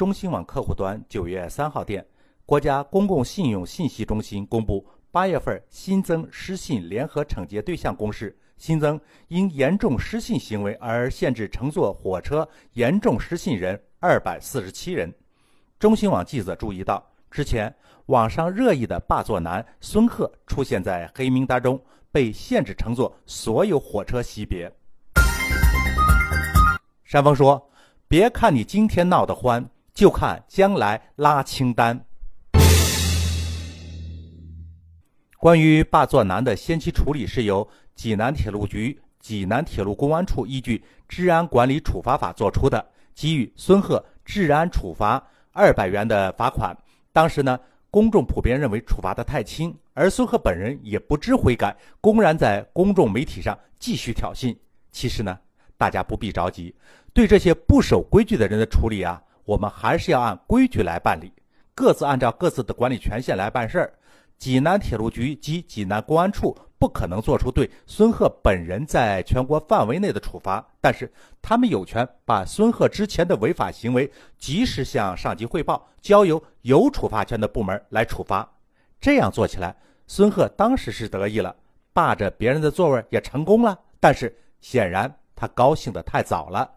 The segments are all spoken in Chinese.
中新网客户端九月三号电，国家公共信用信息中心公布，八月份新增失信联合惩戒对象公示，新增因严重失信行为而限制乘坐火车严重失信人二百四十七人。中新网记者注意到，之前网上热议的霸座男孙贺出现在黑名单中，被限制乘坐所有火车级别。山峰说：“别看你今天闹得欢，就看将来拉清单。”关于霸座男的先期处理是由济南铁路局、济南铁路公安处依据《治安管理处罚法》作出的，给予孙贺治安处罚二百元的罚款。当时呢，公众普遍认为处罚的太轻，而孙贺本人也不知悔改，公然在公众媒体上继续挑衅。其实呢，大家不必着急。对这些不守规矩的人的处理啊，我们还是要按规矩来办理，各自按照各自的管理权限来办事儿。济南铁路局及济南公安处不可能做出对孙贺本人在全国范围内的处罚，但是他们有权把孙贺之前的违法行为及时向上级汇报，交由有处罚权的部门来处罚。这样做起来，孙贺当时是得意了，霸着别人的座位也成功了。但是显然他高兴的太早了。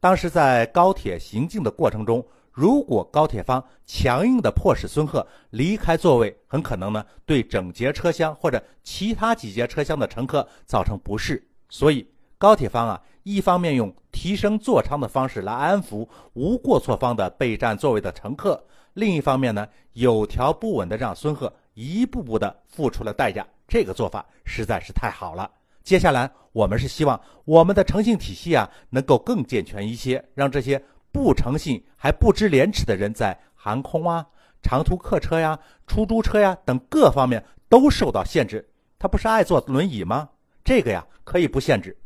当时在高铁行进的过程中，如果高铁方强硬的迫使孙贺离开座位，很可能呢对整节车厢或者其他几节车厢的乘客造成不适。所以高铁方啊，一方面用提升座舱的方式来安抚无过错方的备占座位的乘客，另一方面呢有条不紊的让孙贺一步步的付出了代价。这个做法实在是太好了。接下来，我们是希望我们的诚信体系啊，能够更健全一些，让这些不诚信还不知廉耻的人在航空啊、长途客车呀、出租车呀等各方面都受到限制。他不是爱坐轮椅吗？这个呀，可以不限制。